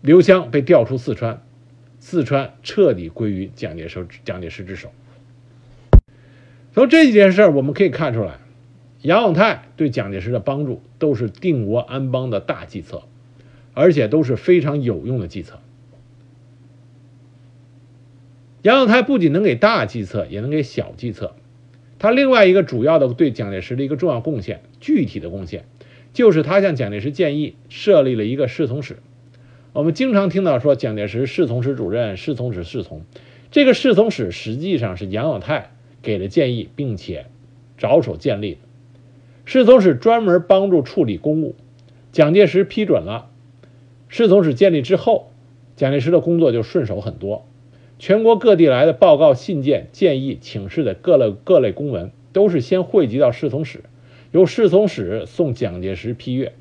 刘湘被调出四川，四川彻底归于蒋介石蒋介石之手。从这几件事我们可以看出来，杨永泰对蒋介石的帮助都是定国安邦的大计策，而且都是非常有用的计策。杨永泰不仅能给大计策，也能给小计策。他另外一个主要的对蒋介石的一个重要贡献，具体的贡献，就是他向蒋介石建议设立了一个侍从室。我们经常听到说蒋介石侍从室主任、侍从室侍从，这个侍从室实际上是杨永泰给的建议，并且着手建立的。侍从室专门帮助处理公务，蒋介石批准了。侍从室建立之后，蒋介石的工作就顺手很多。全国各地来的报告、信件、建议、请示的各类各类公文，都是先汇集到侍从室，由侍从室送蒋介石批阅。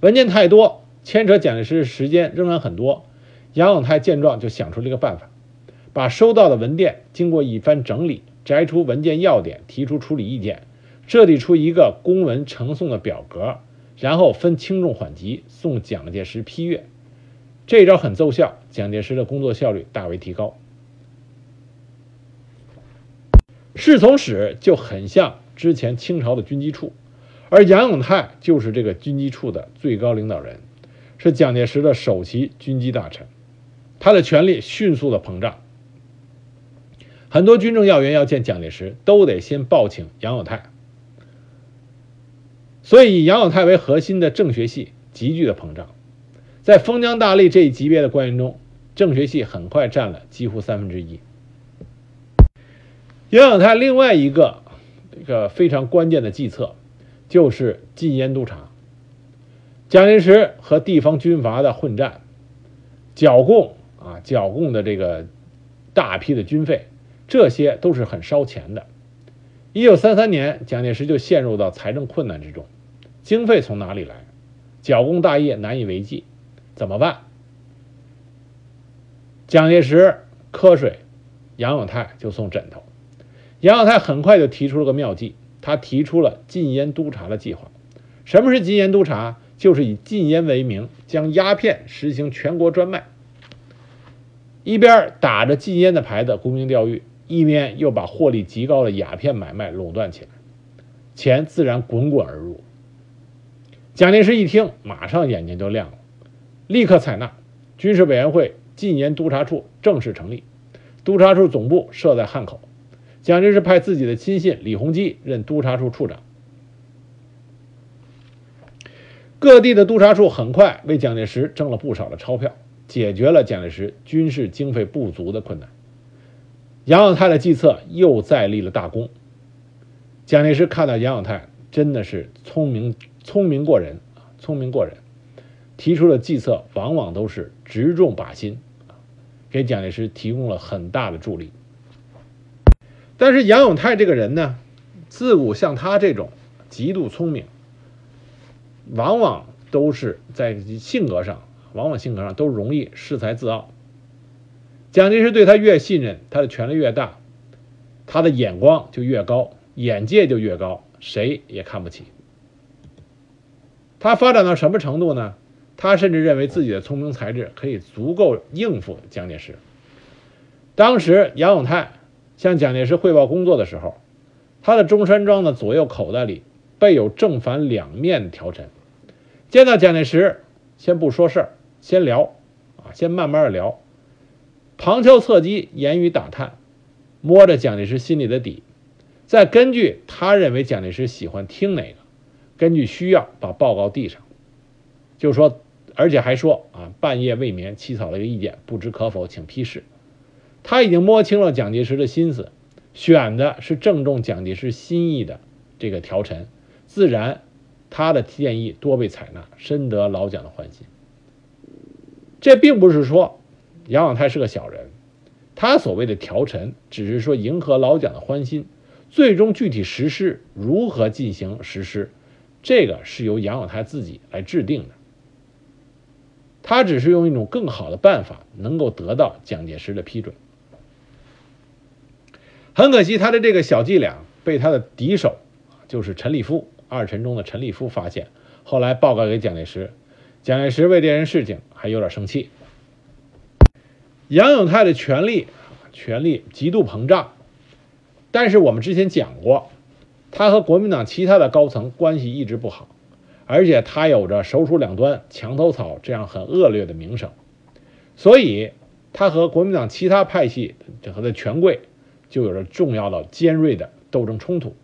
文件太多。牵扯蒋介石的时间仍然很多，杨永泰见状就想出了一个办法，把收到的文件经过一番整理，摘出文件要点，提出处理意见，设计出一个公文呈送的表格，然后分轻重缓急送蒋介石批阅。这一招很奏效，蒋介石的工作效率大为提高。侍从室就很像之前清朝的军机处，而杨永泰就是这个军机处的最高领导人。是蒋介石的首席军机大臣，他的权力迅速的膨胀。很多军政要员要见蒋介石，都得先报请杨永泰。所以以杨永泰为核心的政学系急剧的膨胀，在封疆大吏这一级别的官员中，政学系很快占了几乎三分之一。杨永泰另外一个一个非常关键的计策，就是禁烟督察。蒋介石和地方军阀的混战，剿共啊，剿共的这个大批的军费，这些都是很烧钱的。一九三三年，蒋介石就陷入到财政困难之中，经费从哪里来？剿共大业难以为继，怎么办？蒋介石瞌睡，杨永泰就送枕头。杨永泰很快就提出了个妙计，他提出了禁烟督察的计划。什么是禁烟督察？就是以禁烟为名，将鸦片实行全国专卖，一边打着禁烟的牌子沽名钓誉，一面又把获利极高的鸦片买卖垄断起来，钱自然滚滚而入。蒋介石一听，马上眼睛就亮了，立刻采纳，军事委员会禁烟督察处正式成立，督察处总部设在汉口，蒋介石派自己的亲信李鸿基任督察处处长。各地的督察处很快为蒋介石挣了不少的钞票，解决了蒋介石军事经费不足的困难。杨永泰的计策又再立了大功。蒋介石看到杨永泰真的是聪明聪明过人啊，聪明过人，提出的计策往往都是直中靶心，给蒋介石提供了很大的助力。但是杨永泰这个人呢，自古像他这种极度聪明，往往都是在性格上，往往性格上都容易恃才自傲。蒋介石对他越信任，他的权力越大，他的眼光就越高，眼界就越高，谁也看不起。他发展到什么程度呢？他甚至认为自己的聪明才智可以足够应付蒋介石。当时杨永泰。向蒋介石汇报工作的时候，他的中山装的左右口袋里备有正反两面条陈。见到蒋介石，先不说事儿，先聊，啊，先慢慢的聊，旁敲侧击，言语打探，摸着蒋介石心里的底，再根据他认为蒋介石喜欢听哪个，根据需要把报告递上，就说，而且还说啊，半夜未眠起草了一个意见，不知可否，请批示。他已经摸清了蒋介石的心思，选的是正中蒋介石心意的这个条陈，自然他的建议多被采纳，深得老蒋的欢心。这并不是说杨永泰是个小人，他所谓的调陈只是说迎合老蒋的欢心，最终具体实施如何进行实施，这个是由杨永泰自己来制定的。他只是用一种更好的办法，能够得到蒋介石的批准。很可惜，他的这个小伎俩被他的敌手，就是陈立夫，二陈中的陈立夫发现，后来报告给蒋介石。蒋介石为这件事情还有点生气。杨永泰的权力，权力极度膨胀，但是我们之前讲过，他和国民党其他的高层关系一直不好，而且他有着手鼠两端、墙头草这样很恶劣的名声，所以他和国民党其他派系和的权贵。就有着重要的尖锐的斗争冲突，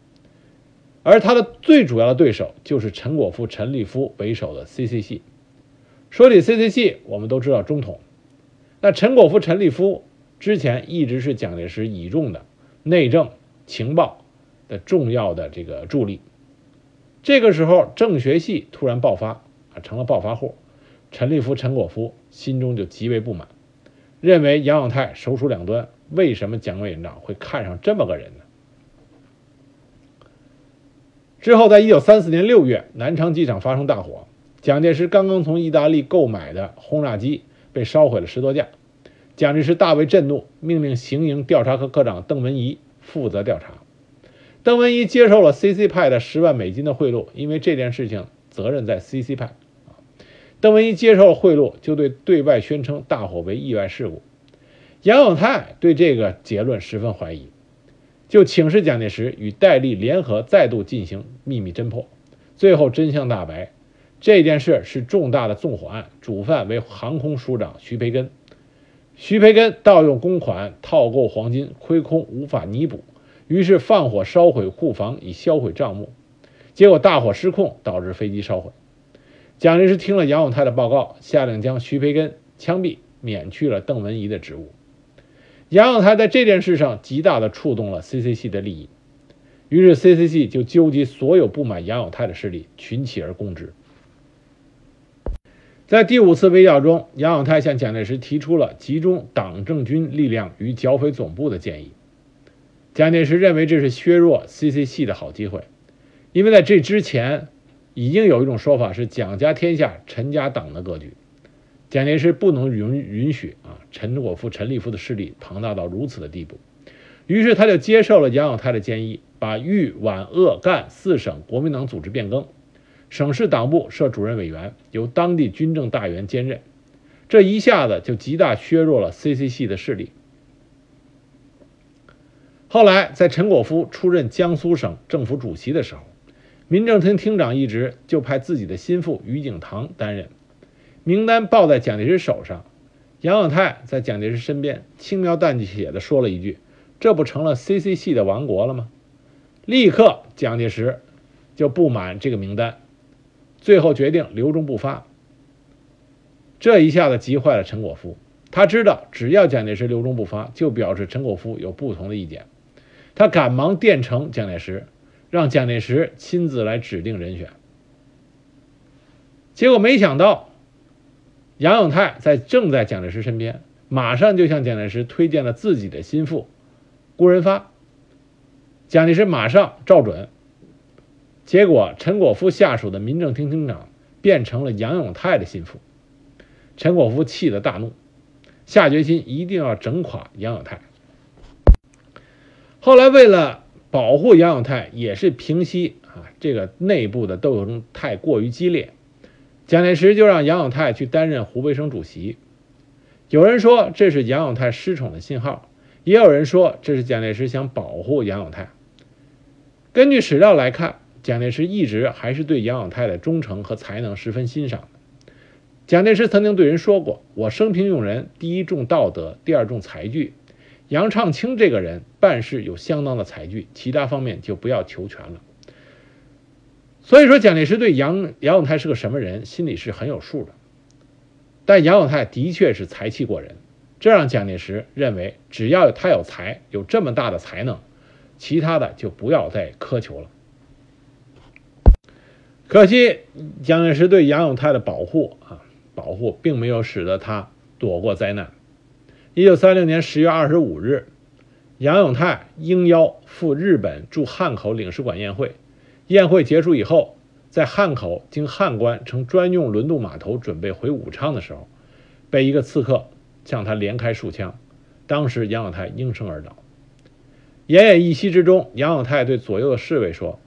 而他的最主要的对手就是陈果夫、陈立夫为首的 CC 系。说起 CC 系，我们都知道中统。那陈果夫、陈立夫之前一直是蒋介石倚重的内政情报的重要的这个助力。这个时候，政学系突然爆发啊，成了暴发户。陈立夫、陈果夫心中就极为不满，认为杨永泰手鼠两端。为什么蒋委员长会看上这么个人呢？之后，在一九三四年六月，南昌机场发生大火，蒋介石刚刚从意大利购买的轰炸机被烧毁了十多架，蒋介石大为震怒，命令行营调查科科长邓文仪负责调查。邓文仪接受了 CC 派的十万美金的贿赂，因为这件事情责任在 CC 派。邓文仪接受了贿赂，就对对外宣称大火为意外事故。杨永泰对这个结论十分怀疑，就请示蒋介石与戴笠联合再度进行秘密侦破。最后真相大白，这件事是重大的纵火案，主犯为航空署长徐培根。徐培根盗用公款套购黄金，亏空无法弥补，于是放火烧毁库房以销毁账目，结果大火失控，导致飞机烧毁。蒋介石听了杨永泰的报告，下令将徐培根枪毙，免去了邓文仪的职务。杨永泰在这件事上极大的触动了 CCC 的利益，于是 CCC 就纠集所有不满杨永泰的势力，群起而攻之。在第五次围剿中，杨永泰向蒋介石提出了集中党政军力量于剿匪总部的建议。蒋介石认为这是削弱 CCC 的好机会，因为在这之前已经有一种说法是蒋家天下，陈家党的格局。蒋介石不能允允许啊，陈果夫、陈立夫的势力庞大到如此的地步，于是他就接受了杨永泰的建议，把豫皖鄂赣四省国民党组织变更，省市党部设主任委员，由当地军政大员兼任，这一下子就极大削弱了 CC 系的势力。后来，在陈果夫出任江苏省政府主席的时候，民政厅厅长一职就派自己的心腹于景堂担任。名单报在蒋介石手上，杨永泰在蒋介石身边轻描淡写的说了一句：“这不成了 CC 系的王国了吗？”立刻，蒋介石就不满这个名单，最后决定留中不发。这一下子急坏了陈果夫，他知道只要蒋介石留中不发，就表示陈果夫有不同的意见。他赶忙电呈蒋介石，让蒋介石亲自来指定人选。结果没想到，杨永泰在正在蒋介石身边，马上就向蒋介石推荐了自己的心腹辜仁发。蒋介石马上照准。结果，陈果夫下属的民政厅厅长变成了杨永泰的心腹。陈果夫气得大怒，下决心一定要整垮杨永泰。后来，为了保护杨永泰，也是平息啊这个内部的斗争太过于激烈，蒋介石就让杨永泰去担任湖北省主席。有人说这是杨永泰失宠的信号，也有人说这是蒋介石想保护杨永泰。根据史料来看，蒋介石一直还是对杨永泰的忠诚和才能十分欣赏的。蒋介石曾经对人说过：“我生平用人，第一重道德，第二重才具。杨畅清这个人办事有相当的才具，其他方面就不要求全了。”所以说，蒋介石对杨杨永泰是个什么人，心里是很有数的。但杨永泰的确是才气过人，这让蒋介石认为，只要他有才，有这么大的才能，其他的就不要再苛求了。可惜，蒋介石对杨永泰的保护啊。保护并没有使得他躲过灾难。一九三六年十月二十五日，杨永泰应邀赴日本驻汉口领事馆宴会。宴会结束以后，在汉口经汉关乘专用轮渡码头准备回武昌的时候，被一个刺客向他连开数枪。当时杨永泰应声而倒。奄奄一息之中，杨永泰对左右的侍卫说：“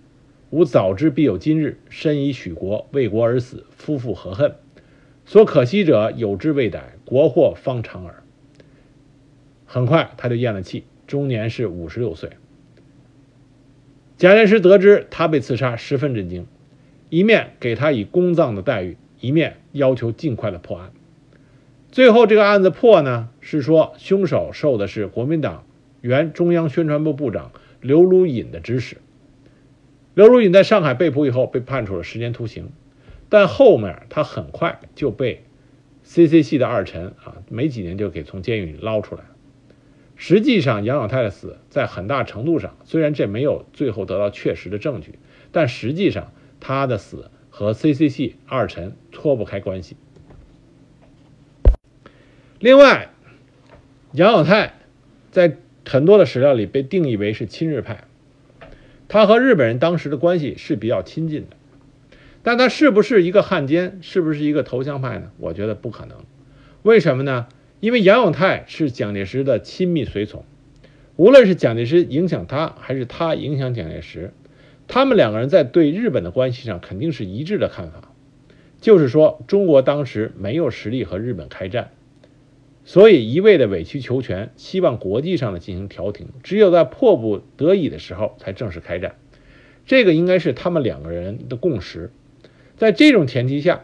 吾早知必有今日，身以许国，为国而死，夫复何恨？”所可惜者有之未逮，国祸方长耳。很快他就咽了气，终年是五十六岁。蒋介石得知他被刺杀，十分震惊，一面给他以公葬的待遇，一面要求尽快的破案。最后这个案子破呢，是说凶手受的是国民党原中央宣传部部长刘如隐的指使。刘如隐在上海被捕以后，被判处了十年徒刑。但后面他很快就被 C.C. 系的二臣啊，没几年就给从监狱里捞出来。实际上，杨老太的死在很大程度上，虽然这没有最后得到确实的证据，但实际上他的死和 CCC 二臣脱不开关系。另外，杨老太在很多的史料里被定义为是亲日派，他和日本人当时的关系是比较亲近的。但他是不是一个汉奸，是不是一个投降派呢？我觉得不可能。为什么呢？因为杨永泰是蒋介石的亲密随从，无论是蒋介石影响他，还是他影响蒋介石，他们两个人在对日本的关系上肯定是一致的看法，就是说中国当时没有实力和日本开战，所以一味的委曲求全，希望国际上的进行调停，只有在迫不得已的时候才正式开战。这个应该是他们两个人的共识。在这种前提下，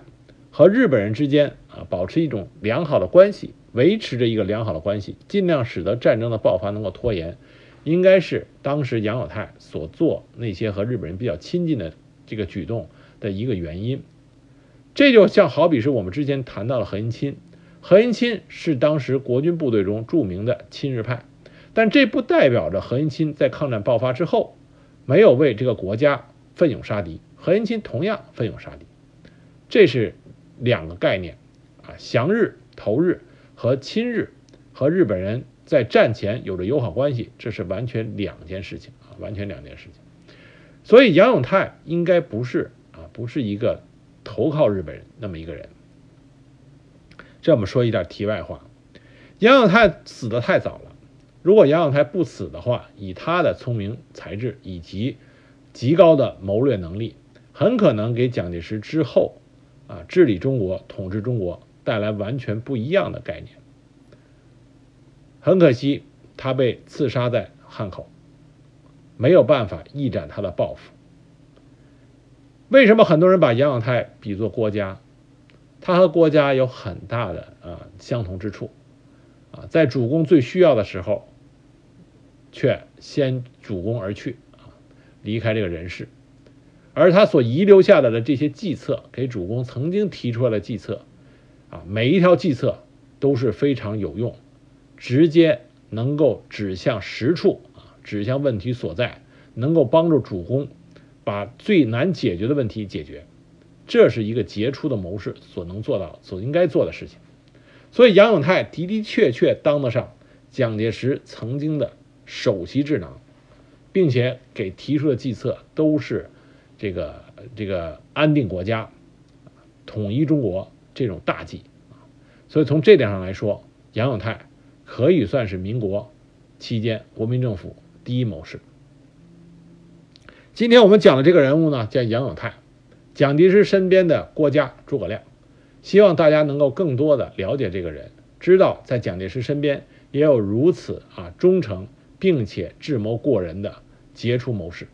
和日本人之间啊保持一种良好的关系，维持着一个良好的关系，尽量使得战争的爆发能够拖延，应该是当时杨有泰所做那些和日本人比较亲近的这个举动的一个原因。这就像好比是我们之前谈到了何应钦，何应钦是当时国军部队中著名的亲日派，但这不代表着何应钦在抗战爆发之后没有为这个国家奋勇杀敌。何应钦同样奋勇杀敌，这是两个概念。啊，降日投日和亲日和日本人在战前有着友好关系，这是完全两件事情啊，完全两件事情。所以杨永泰应该不是啊，不是一个投靠日本人那么一个人。这我们说一点题外话，杨永泰死的太早了，如果杨永泰不死的话，以他的聪明才智以及极高的谋略能力。很可能给蒋介石之后，啊，治理中国、统治中国带来完全不一样的概念。很可惜，他被刺杀在汉口，没有办法一展他的抱负。为什么很多人把杨永泰比作郭嘉？他和郭嘉有很大的啊相同之处，啊，在主公最需要的时候，却先主公而去，啊，离开这个人世。而他所遗留下来的这些计策，给主公曾经提出来的计策，啊，每一条计策都是非常有用，直接能够指向实处啊，指向问题所在，能够帮助主公把最难解决的问题解决。这是一个杰出的谋士所能做到、所应该做的事情。所以杨永泰的的确确当得上蒋介石曾经的首席智囊，并且给提出的计策都是这个这个安定国家、统一中国这种大计所以从这点上来说，杨永泰可以算是民国期间国民政府第一谋士。今天我们讲的这个人物呢，叫杨永泰。蒋介石身边的郭嘉、诸葛亮，希望大家能够更多的了解这个人，知道在蒋介石身边也有如此啊忠诚并且智谋过人的杰出谋士。